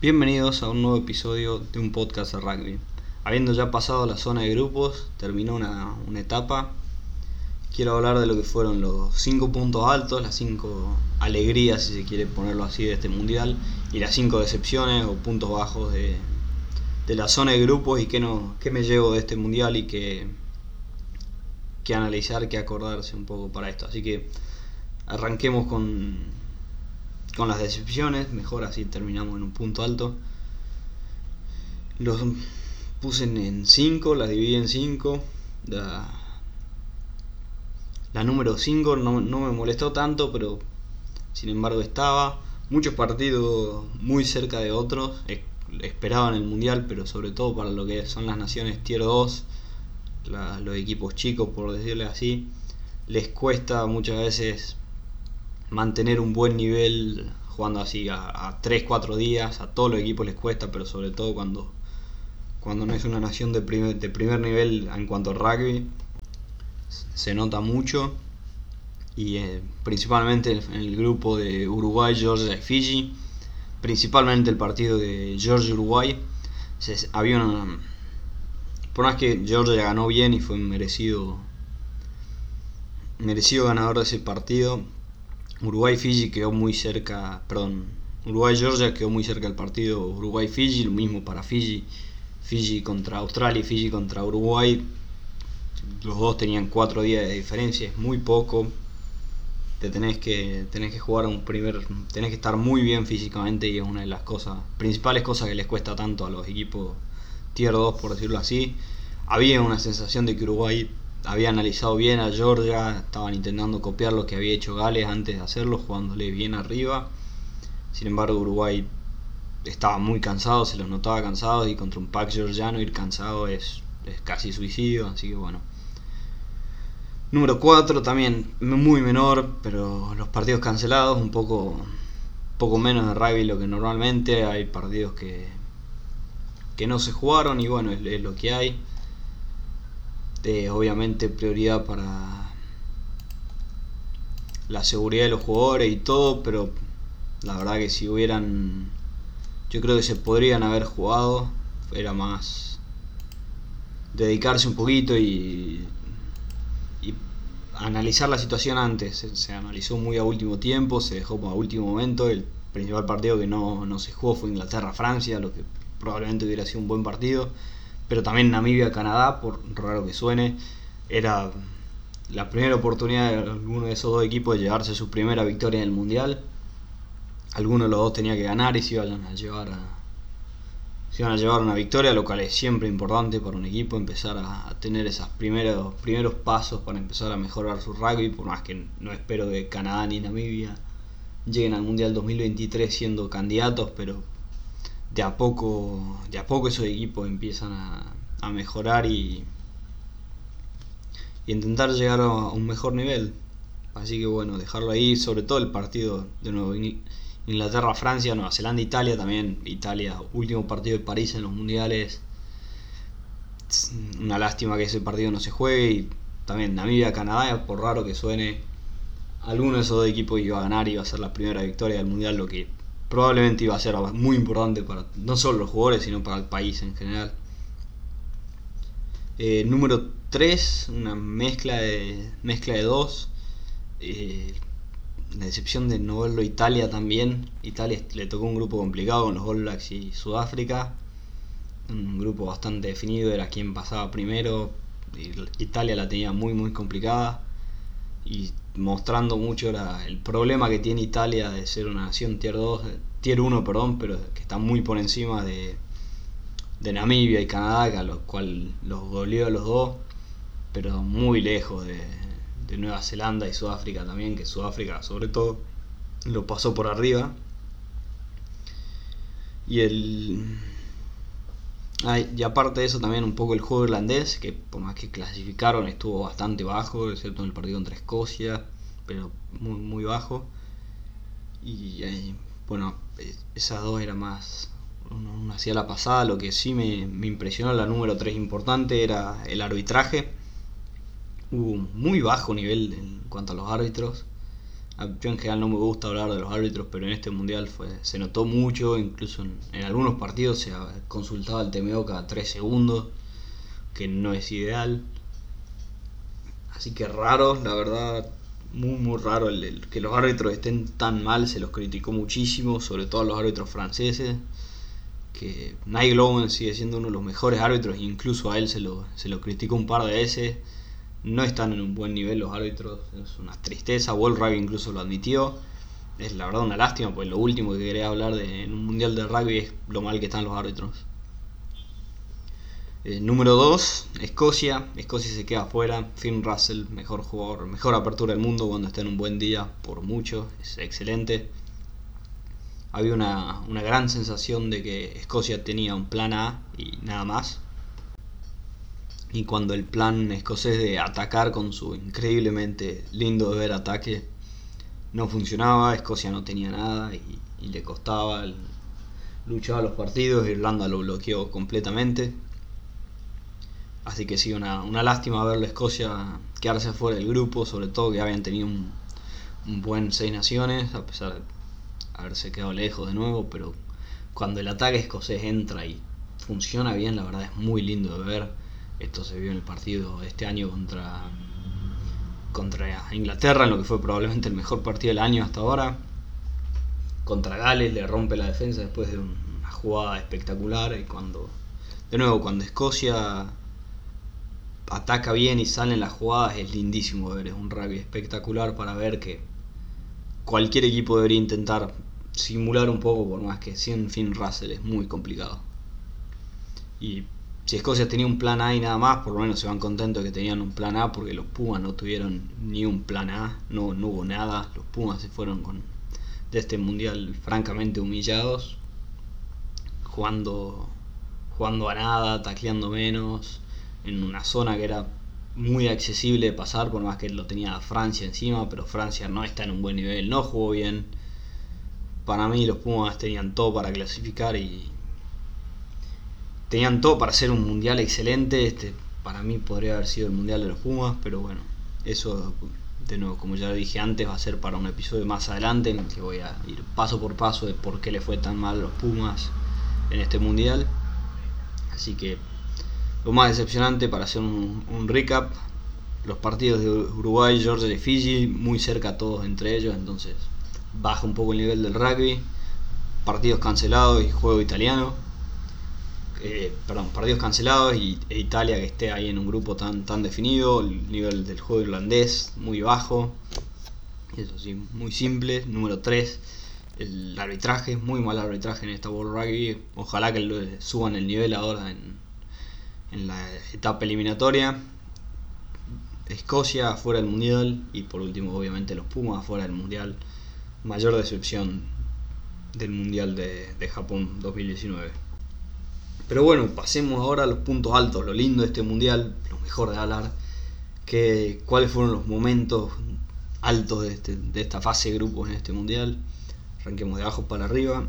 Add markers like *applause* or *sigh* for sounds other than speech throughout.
Bienvenidos a un nuevo episodio de un podcast de rugby. Habiendo ya pasado la zona de grupos, terminó una, una etapa. Quiero hablar de lo que fueron los cinco puntos altos, las cinco alegrías, si se quiere ponerlo así, de este mundial, y las cinco decepciones o puntos bajos de, de la zona de grupos y qué, no, qué me llevo de este mundial y qué, qué analizar, qué acordarse un poco para esto. Así que arranquemos con, con las decepciones, mejor así terminamos en un punto alto. Los puse en 5, las dividí en 5. La, número 5 no, no me molestó tanto, pero sin embargo estaba. Muchos partidos muy cerca de otros. Esperaban el mundial, pero sobre todo para lo que son las naciones tier 2, la, los equipos chicos, por decirle así, les cuesta muchas veces mantener un buen nivel jugando así a, 3-4 días, a todos los equipos les cuesta, pero sobre todo cuando, cuando no es una nación de primer, de primer nivel en cuanto a rugby, se nota mucho. Y eh, principalmente en el grupo de Uruguay, Georgia y Fiji, principalmente el partido de Georgia-Uruguay, había una... Por más que Georgia ganó bien y fue merecido merecido ganador de ese partido, Uruguay-Fiji quedó muy cerca, perdón, Uruguay-Georgia quedó muy cerca del partido Uruguay-Fiji, lo mismo para Fiji, Fiji contra Australia y Fiji contra Uruguay, los dos tenían cuatro días de diferencia, es muy poco, te tenés que, tenés que jugar un primer, tenés que estar muy bien físicamente y es una de las cosas, principales cosas que les cuesta tanto a los equipos tier 2 por decirlo así, había una sensación de que Uruguay había analizado bien a Georgia, estaban intentando copiar lo que había hecho Gales antes de hacerlo, jugándole bien arriba. Sin embargo, Uruguay estaba muy cansado, se los notaba cansados y contra un pack georgiano ir cansado es, es casi suicidio, así que bueno. Número 4 también muy menor, pero los partidos cancelados, un poco, poco menos de rugby lo que normalmente. Hay partidos que, que no se jugaron y bueno, es lo que hay obviamente prioridad para la seguridad de los jugadores y todo, pero la verdad que si hubieran, yo creo que se podrían haber jugado, era más dedicarse un poquito y, analizar la situación antes. Se, analizó muy a último tiempo, se dejó a último momento. El principal partido que no, no se jugó fue Inglaterra-Francia, lo que probablemente hubiera sido un buen partido pero también Namibia-Canadá, por raro que suene, era la primera oportunidad de alguno de esos dos equipos de llevarse su primera victoria en el Mundial. Alguno de los dos tenía que ganar y se iban a llevar iban a llevar una victoria, lo cual es siempre importante para un equipo empezar a, tener esos primeros, primeros pasos para empezar a mejorar su rugby, por más que no espero que Canadá ni Namibia lleguen al Mundial 2023 siendo candidatos, pero de a poco, de a poco esos equipos empiezan a, mejorar y, y, intentar llegar a un mejor nivel. Así que bueno, dejarlo ahí, sobre todo el partido de nuevo Inglaterra-Francia, Nueva Zelanda-Italia también. Italia, último partido de París en los mundiales. Una lástima que ese partido no se juegue. Y también Namibia-Canadá, por raro que suene, alguno de esos dos equipos iba a ganar y iba a ser la primera victoria del mundial, lo que probablemente iba a ser muy importante para no solo los jugadores, sino para el país en general. Eh, número 3, una mezcla de mezcla de dos. Eh, la decepción de no verlo Italia también. Italia le tocó un grupo complicado con los All Blacks y Sudáfrica. Un grupo bastante definido, era quien pasaba primero. Italia la tenía muy muy complicada. Y mostrando mucho el problema que tiene Italia de ser una nación tier 2, tier 1, perdón, pero que está muy por encima de, Namibia y Canadá, a lo cual los goleó a los dos, pero muy lejos de, de Nueva Zelanda y Sudáfrica también, que Sudáfrica sobre todo lo pasó por arriba. Y el y aparte de eso también un poco el juego irlandés, que por más que clasificaron estuvo bastante bajo, excepto en el partido contra Escocia, pero muy, muy bajo. Y eh, bueno, esas dos era más una hacía la pasada, lo que sí me, me, impresionó, la número 3 importante, era el arbitraje. Hubo un muy bajo nivel en cuanto a los árbitros. Yo en general no me gusta hablar de los árbitros, pero en este mundial fue, se notó mucho, incluso en, algunos partidos se consultaba el TMO cada 3 segundos, que no es ideal. Así que raro, la verdad, muy muy raro el, que los árbitros estén tan mal, se los criticó muchísimo, sobre todo a los árbitros franceses, que Nigel Owen sigue siendo uno de los mejores árbitros, incluso a él se lo, se lo criticó un par de veces, no están en un buen nivel los árbitros, es una tristeza, Wall Rugby incluso lo admitió, es la verdad una lástima, pues lo último que quería hablar de, en un mundial de rugby es lo mal que están los árbitros. Eh, número 2, Escocia. Escocia se queda afuera. Finn Russell, mejor jugador, mejor apertura del mundo cuando está en un buen día, por mucho. Es excelente. Había una, una gran sensación de que Escocia tenía un plan A y nada más. Y cuando el plan escocés de atacar con su increíblemente lindo de ver ataque no funcionaba, Escocia no tenía nada y, le costaba, luchaba los partidos, Irlanda lo bloqueó completamente. Así que sí, una, lástima ver la Escocia quedarse fuera del grupo, sobre todo que habían tenido un, buen seis naciones, a pesar de haberse quedado lejos de nuevo, pero cuando el ataque escocés entra y funciona bien, la verdad es muy lindo de ver. Esto se vio en el partido este año contra, contra Inglaterra, en lo que fue probablemente el mejor partido del año hasta ahora. Contra Gales le rompe la defensa después de una jugada espectacular y cuando, de nuevo, cuando Escocia ataca bien y salen las jugadas, es lindísimo ver, es un rugby espectacular para ver que cualquier equipo debería intentar simular un poco, por más que sin Finn Russell es muy complicado. Y si Escocia tenía un plan A y nada más, por lo menos se van contentos de que tenían un plan A, porque los Pumas no tuvieron ni un plan A, no, no hubo nada, los Pumas se fueron con, de este mundial francamente humillados, jugando, jugando a nada, tacleando menos, en una zona que era muy accesible de pasar, por más que lo tenía Francia encima, pero Francia no está en un buen nivel, no jugó bien. Para mí los Pumas tenían todo para clasificar y tenían todo para hacer un mundial excelente. Este para mí podría haber sido el mundial de los Pumas, pero bueno, eso de nuevo, como ya dije antes, va a ser para un episodio más adelante en el que voy a ir paso por paso de por qué le fue tan mal a los Pumas en este mundial. Así que lo más decepcionante para hacer un, recap, los partidos de Uruguay, Georgia y Fiji, muy cerca todos entre ellos, entonces baja un poco el nivel del rugby. Partidos cancelados y juego italiano. Eh, perdón, partidos cancelados y e Italia que esté ahí en un grupo tan, tan definido. El nivel del juego irlandés muy bajo. Eso sí, muy simple. Número 3, el arbitraje, muy mal arbitraje en esta World Rugby. Ojalá que suban el nivel ahora en, en la etapa eliminatoria. Escocia fuera del mundial y por último obviamente los Pumas fuera del mundial. Mayor decepción del mundial de, Japón 2019. Pero bueno, pasemos ahora a los puntos altos, lo lindo de este mundial, lo mejor de hablar, que, cuáles fueron los momentos altos de, este, de esta fase de grupos en este mundial. Arranquemos de abajo para arriba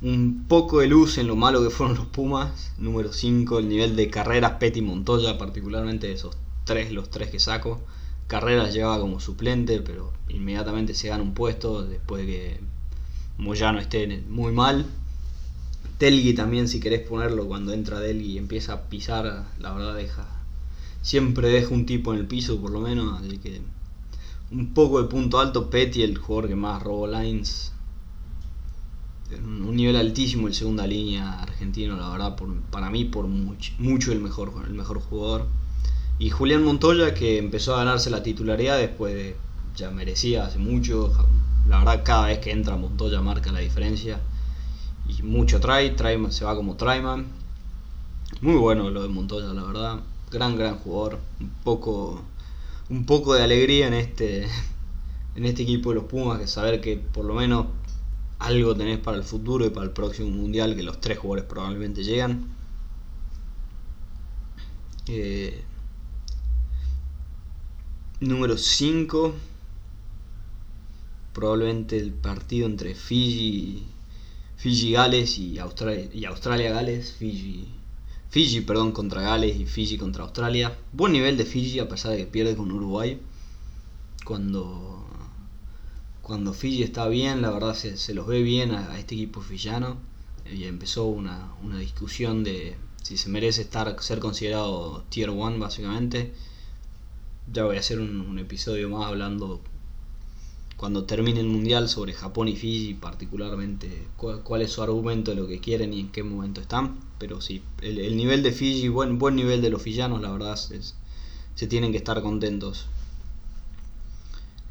un poco de luz en lo malo que fueron los Pumas. Número 5, el nivel de carreras Petty Montoya, particularmente esos tres, los tres que saco. Carreras llevaba como suplente, pero inmediatamente se gana un puesto después de que Moyano esté muy mal. Telgi también, si querés ponerlo, cuando entra Delgi y empieza a pisar, la verdad deja. Siempre deja un tipo en el piso, por lo menos, así que. Un poco de punto alto, Petty, el jugador que más robó lines un nivel altísimo el segunda línea argentino, la verdad, para mí por mucho, el, mejor, el mejor jugador. Y Julián Montoya que empezó a ganarse la titularidad después de, ya merecía hace mucho, la verdad cada vez que entra Montoya marca la diferencia. Y mucho trae se va como Traiman. Muy bueno lo de Montoya, la verdad. Gran, gran jugador. Un poco, un poco de alegría en este, *laughs* en este equipo de los Pumas, que saber que por lo menos algo tenés para el futuro y para el próximo mundial, que los tres jugadores probablemente llegan. Eh, número 5. Probablemente el partido entre Fiji, Fiji Gales y Australia, y Australia Gales. Fiji, Fiji perdón, contra Gales y Fiji contra Australia. Buen nivel de Fiji a pesar de que pierde con Uruguay. Cuando cuando Fiji está bien, la verdad se, los ve bien a, este equipo fillano. Y empezó una, discusión de si se merece estar ser considerado Tier 1 básicamente. Ya voy a hacer un, episodio más hablando cuando termine el mundial sobre Japón y Fiji, particularmente cuál, es su argumento de lo que quieren y en qué momento están. Pero sí, el, nivel de Fiji, buen, buen nivel de los fillanos, la verdad, se tienen que estar contentos.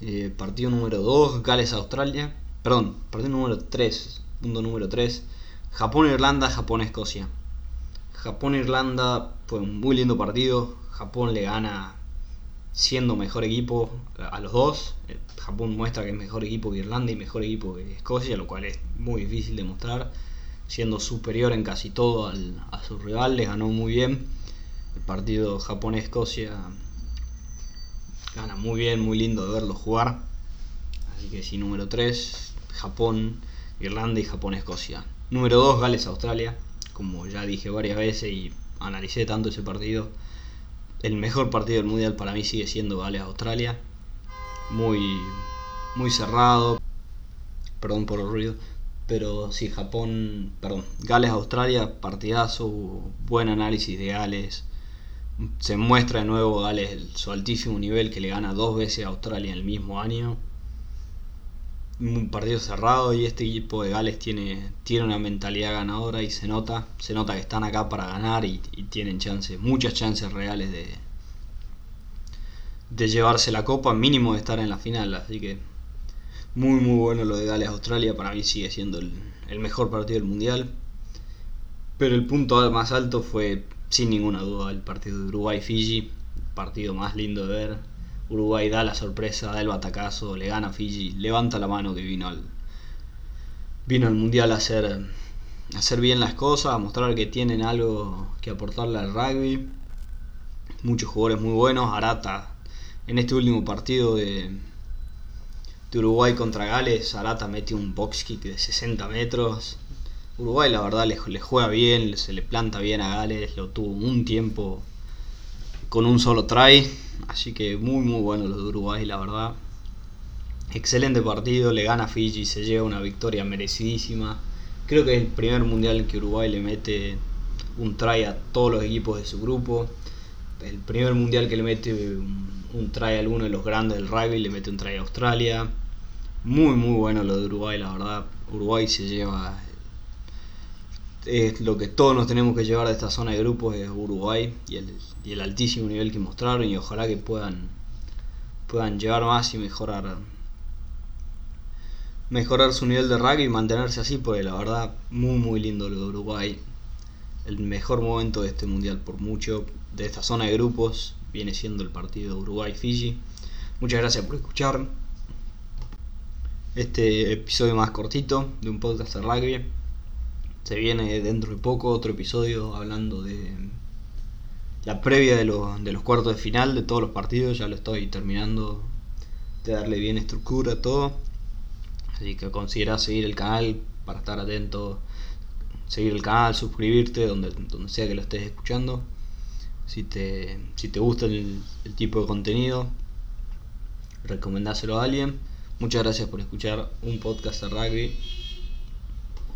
Eh, partido número 2, Gales-Australia. Perdón, partido número 3, punto número 3. Japón-Irlanda, Japón-Escocia. Japón-Irlanda fue un muy lindo partido. Japón le gana siendo mejor equipo a los dos. Eh, Japón muestra que es mejor equipo que Irlanda y mejor equipo que Escocia, lo cual es muy difícil de mostrar. Siendo superior en casi todo a su rival, les ganó muy bien. El partido Japón-Escocia Gana muy bien, muy lindo de verlo jugar. Así que sí, número 3, Japón, Irlanda y Japón-Escocia. Número 2, Gales-Australia. Como ya dije varias veces y analicé tanto ese partido. El mejor partido del mundial para mí sigue siendo Gales-Australia. Muy, muy cerrado. Perdón por el ruido. Pero sí, Japón, perdón, Gales-Australia, partidazo, buen análisis de Gales se muestra de nuevo Gales su altísimo nivel que le gana dos veces a Australia en el mismo año. Un partido cerrado y este equipo de Gales tiene, tiene una mentalidad ganadora y se nota, se nota que están acá para ganar y, tienen chances, muchas chances reales de, de llevarse la copa, mínimo de estar en la final, así que muy muy bueno lo de Gales Australia, para mí sigue siendo el, el mejor partido del mundial. Pero el punto más alto fue sin ninguna duda el partido de Uruguay-Fiji, partido más lindo de ver. Uruguay da la sorpresa, da el batacazo, le gana a Fiji, levanta la mano que vino al, vino al mundial a hacer, a hacer bien las cosas, a mostrar que tienen algo que aportarle al rugby. Muchos jugadores muy buenos. Arata, en este último partido de, de Uruguay contra Gales, Arata mete un box kick de 60 metros, Uruguay la verdad le, juega bien, se le planta bien a Gales, lo tuvo un tiempo con un solo try, así que muy muy bueno lo de Uruguay la verdad. Excelente partido, le gana Fiji, se lleva una victoria merecidísima. Creo que es el primer mundial en que Uruguay le mete un try a todos los equipos de su grupo. El primer mundial que le mete un, un try a alguno de los grandes del rugby, le mete un try a Australia. Muy muy bueno lo de Uruguay, la verdad. Uruguay se lleva es lo que todos nos tenemos que llevar de esta zona de grupos es Uruguay y el, altísimo nivel que mostraron y ojalá que puedan puedan llevar más y mejorar mejorar su nivel de rugby y mantenerse así porque la verdad muy muy lindo lo de Uruguay. El mejor momento de este mundial por mucho de esta zona de grupos viene siendo el partido Uruguay-Fiji. Muchas gracias por escuchar este episodio más cortito de un podcast de rugby se viene dentro de poco otro episodio hablando de la previa de, de los cuartos de final de todos los partidos. Ya lo estoy terminando de darle bien estructura a todo. Así que considera seguir el canal para estar atento. Seguir el canal, suscribirte donde, donde sea que lo estés escuchando. Si te, si te gusta el, el tipo de contenido, recomendáselo a alguien. Muchas gracias por escuchar un podcast de rugby